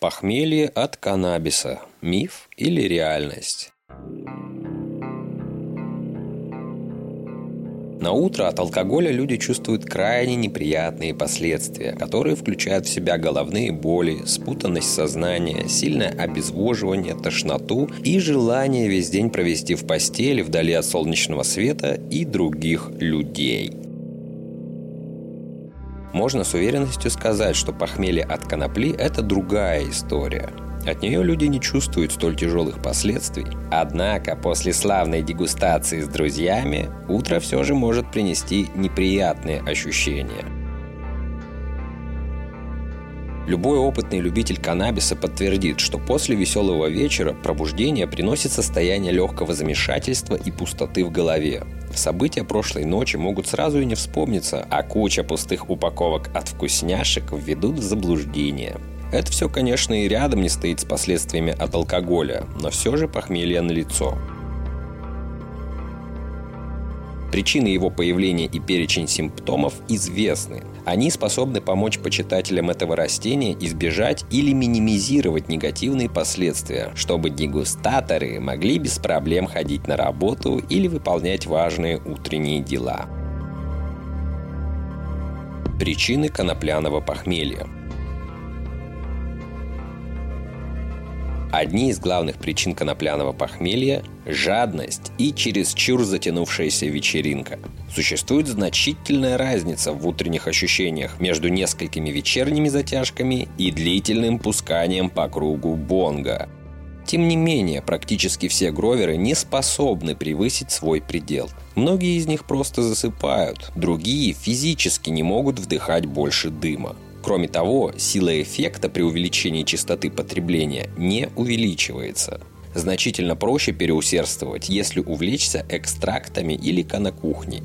Похмелье от каннабиса. Миф или реальность? На утро от алкоголя люди чувствуют крайне неприятные последствия, которые включают в себя головные боли, спутанность сознания, сильное обезвоживание, тошноту и желание весь день провести в постели вдали от солнечного света и других людей. Можно с уверенностью сказать, что похмелье от конопли – это другая история – от нее люди не чувствуют столь тяжелых последствий. Однако после славной дегустации с друзьями утро все же может принести неприятные ощущения. Любой опытный любитель каннабиса подтвердит, что после веселого вечера пробуждение приносит состояние легкого замешательства и пустоты в голове. События прошлой ночи могут сразу и не вспомниться, а куча пустых упаковок от вкусняшек введут в заблуждение. Это все, конечно, и рядом не стоит с последствиями от алкоголя, но все же похмелье налицо. Причины его появления и перечень симптомов известны. Они способны помочь почитателям этого растения избежать или минимизировать негативные последствия, чтобы дегустаторы могли без проблем ходить на работу или выполнять важные утренние дела. Причины конопляного похмелья – Одни из главных причин конопляного похмелья – жадность и чересчур затянувшаяся вечеринка. Существует значительная разница в утренних ощущениях между несколькими вечерними затяжками и длительным пусканием по кругу бонга. Тем не менее, практически все гроверы не способны превысить свой предел. Многие из них просто засыпают, другие физически не могут вдыхать больше дыма. Кроме того, сила эффекта при увеличении частоты потребления не увеличивается. Значительно проще переусердствовать, если увлечься экстрактами или канакухней.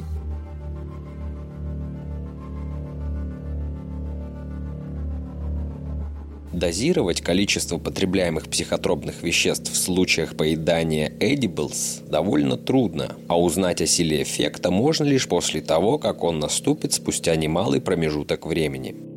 Дозировать количество потребляемых психотропных веществ в случаях поедания edibles довольно трудно, а узнать о силе эффекта можно лишь после того, как он наступит спустя немалый промежуток времени.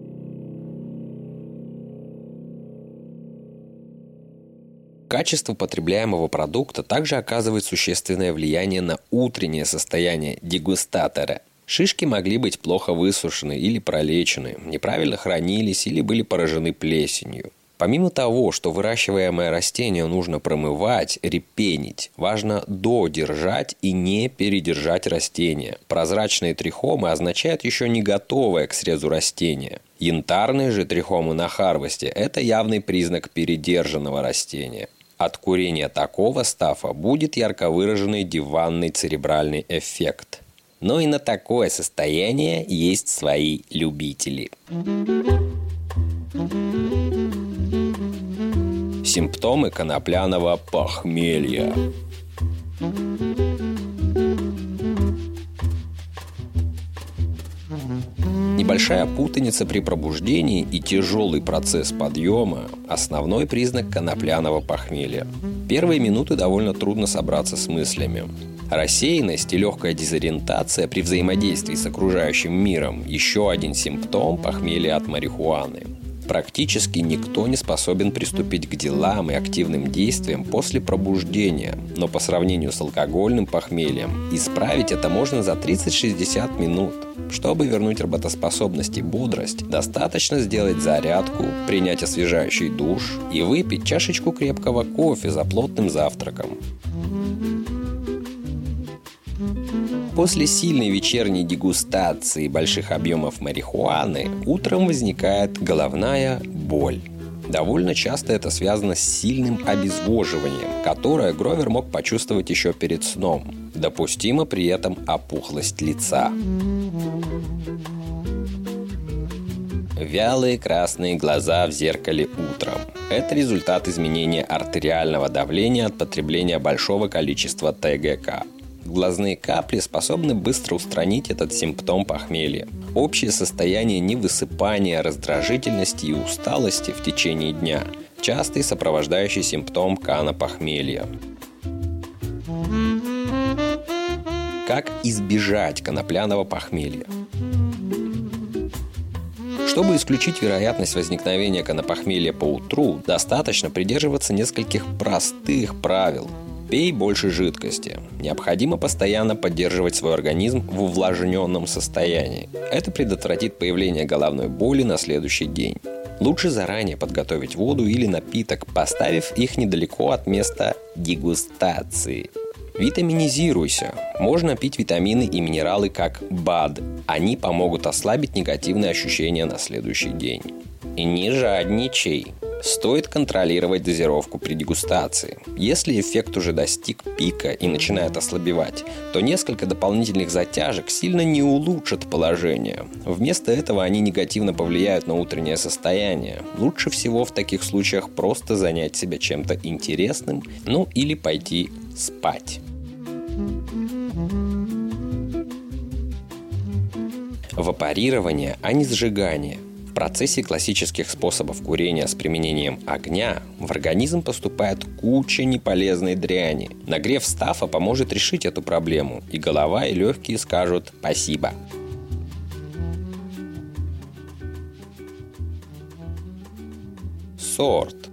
Качество потребляемого продукта также оказывает существенное влияние на утреннее состояние дегустатора. Шишки могли быть плохо высушены или пролечены, неправильно хранились или были поражены плесенью. Помимо того, что выращиваемое растение нужно промывать, ripen ить, важно додержать и не передержать растение. Прозрачные трихомы означают еще не готовое к срезу растения. Янтарные же трихомы на harvest е – это явный признак передержанного растения. От курения такого стафа будет ярко выраженный диванный церебральный эффект. Но и на такое состояние есть свои любители. Симптомы конопляного похмелья. Небольшая путаница при пробуждении и тяжелый процесс подъема – основной признак конопляного похмелья. Первые минуты довольно трудно собраться с мыслями. Рассеянность и легкая дезориентация при взаимодействии с окружающим миром – еще один симптом похмелья от марихуаны – Практически никто не способен приступить к делам и активным действиям после пробуждения, но по сравнению с алкогольным похмельем исправить это можно за 30-60 минут. Чтобы вернуть работоспособность и бодрость, достаточно сделать зарядку, принять освежающий душ и выпить чашечку крепкого кофе за плотным завтраком. После сильной вечерней дегустации больших объемов марихуаны утром возникает головная боль. Довольно часто это связано с сильным обезвоживанием, которое Гровер мог почувствовать еще перед сном. Допустима при этом опухлость лица. Вялые красные глаза в зеркале утром. Это результат изменения артериального давления от потребления большого количества ТГК. Глазные капли способны быстро устранить этот симптом похмелья. Общее состояние невысыпания, раздражительности и усталости в течение дня – частый сопровождающий симптом кана похмелья. Как избежать конопляного похмелья? Чтобы исключить вероятность возникновения конопохмелья по утру, достаточно придерживаться нескольких простых правил. Пей больше жидкости. Необходимо постоянно поддерживать свой организм в увлажненном состоянии. Это предотвратит появление головной боли на следующий день. Лучше заранее подготовить воду или напиток, поставив их недалеко от места дегустации. Витаминизируйся. Можно пить витамины и минералы как БАД. Они помогут ослабить негативные ощущения на следующий день. И не жадничай. Стоит контролировать дозировку при дегустации. Если эффект уже достиг пика и начинает ослабевать, то несколько дополнительных затяжек сильно не улучшат положение. Вместо этого они негативно повлияют на утреннее состояние. Лучше всего в таких случаях просто занять себя чем-то интересным, ну или пойти спать. Вапорирование, а не сжигание – процессе классических способов курения с применением огня в организм поступает куча неполезной дряни. Нагрев стафа поможет решить эту проблему, и голова и легкие скажут «спасибо». Сорт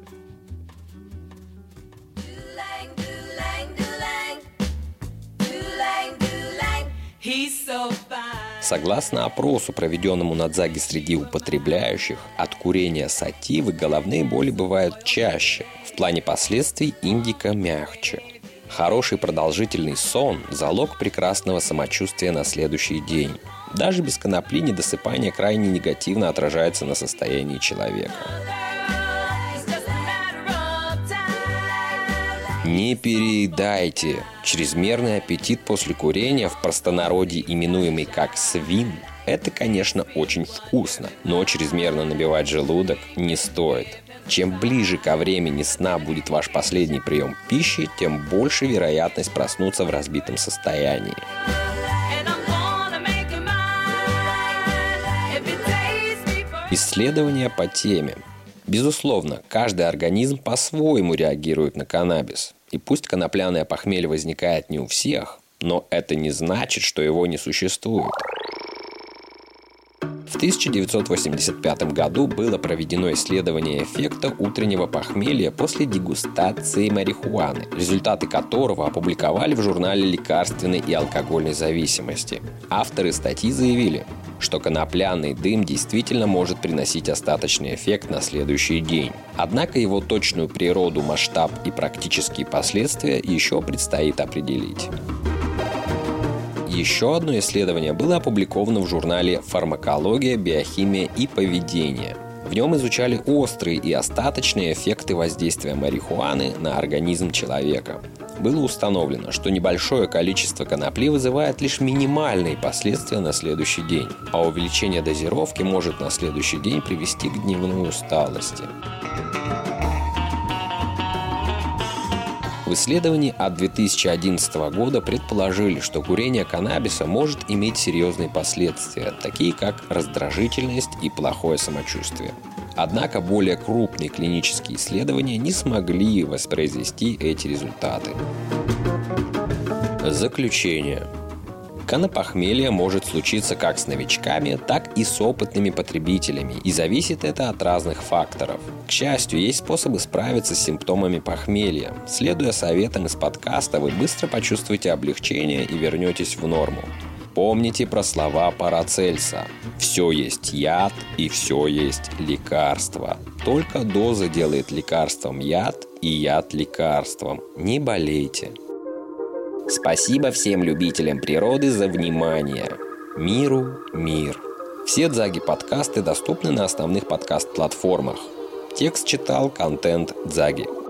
Согласно опросу, проведенному на Дзаге среди употребляющих, от курения сативы головные боли бывают чаще. В плане последствий индика мягче. Хороший продолжительный сон – залог прекрасного самочувствия на следующий день. Даже без конопли недосыпание крайне негативно отражается на состоянии человека. Не переедайте. Чрезмерный аппетит после курения, в простонародье именуемый как свин, это, конечно, очень вкусно, но чрезмерно набивать желудок не стоит. Чем ближе ко времени сна будет ваш последний прием пищи, тем больше вероятность проснуться в разбитом состоянии. Исследования по теме. Безусловно, каждый организм по-своему реагирует на каннабис. И пусть конопляное похмелье возникает не у всех, но это не значит, что его не существует. В 1985 году было проведено исследование эффекта утреннего похмелья после дегустации марихуаны, результаты которого опубликовали в журнале лекарственной и алкогольной зависимости. Авторы статьи заявили, что конопляный дым действительно может приносить остаточный эффект на следующий день. Однако его точную природу, масштаб и практические последствия еще предстоит определить. Еще одно исследование было опубликовано в журнале «Фармакология, биохимия и поведение». В нем изучали острые и остаточные эффекты воздействия марихуаны на организм человека. Было установлено, что небольшое количество конопли вызывает лишь минимальные последствия на следующий день, а увеличение дозировки может на следующий день привести к дневной усталости. В исследовании от 2011 года предположили, что курение каннабиса может иметь серьезные последствия, такие как раздражительность и плохое самочувствие. Однако более крупные клинические исследования не смогли воспроизвести эти результаты. Заключение. Конопохмелье может случиться как с новичками, так и с опытными потребителями, и зависит это от разных факторов. К счастью, есть способы справиться с симптомами похмелья. Следуя советам из подкаста, вы быстро почувствуете облегчение и вернетесь в норму. Помните про слова Парацельса. Все есть яд и все есть лекарство. Только доза делает лекарством яд и яд лекарством. Не болейте. Спасибо всем любителям природы за внимание. Миру мир. Все Дзаги подкасты доступны на основных подкаст-платформах. Текст читал контент Дзаги.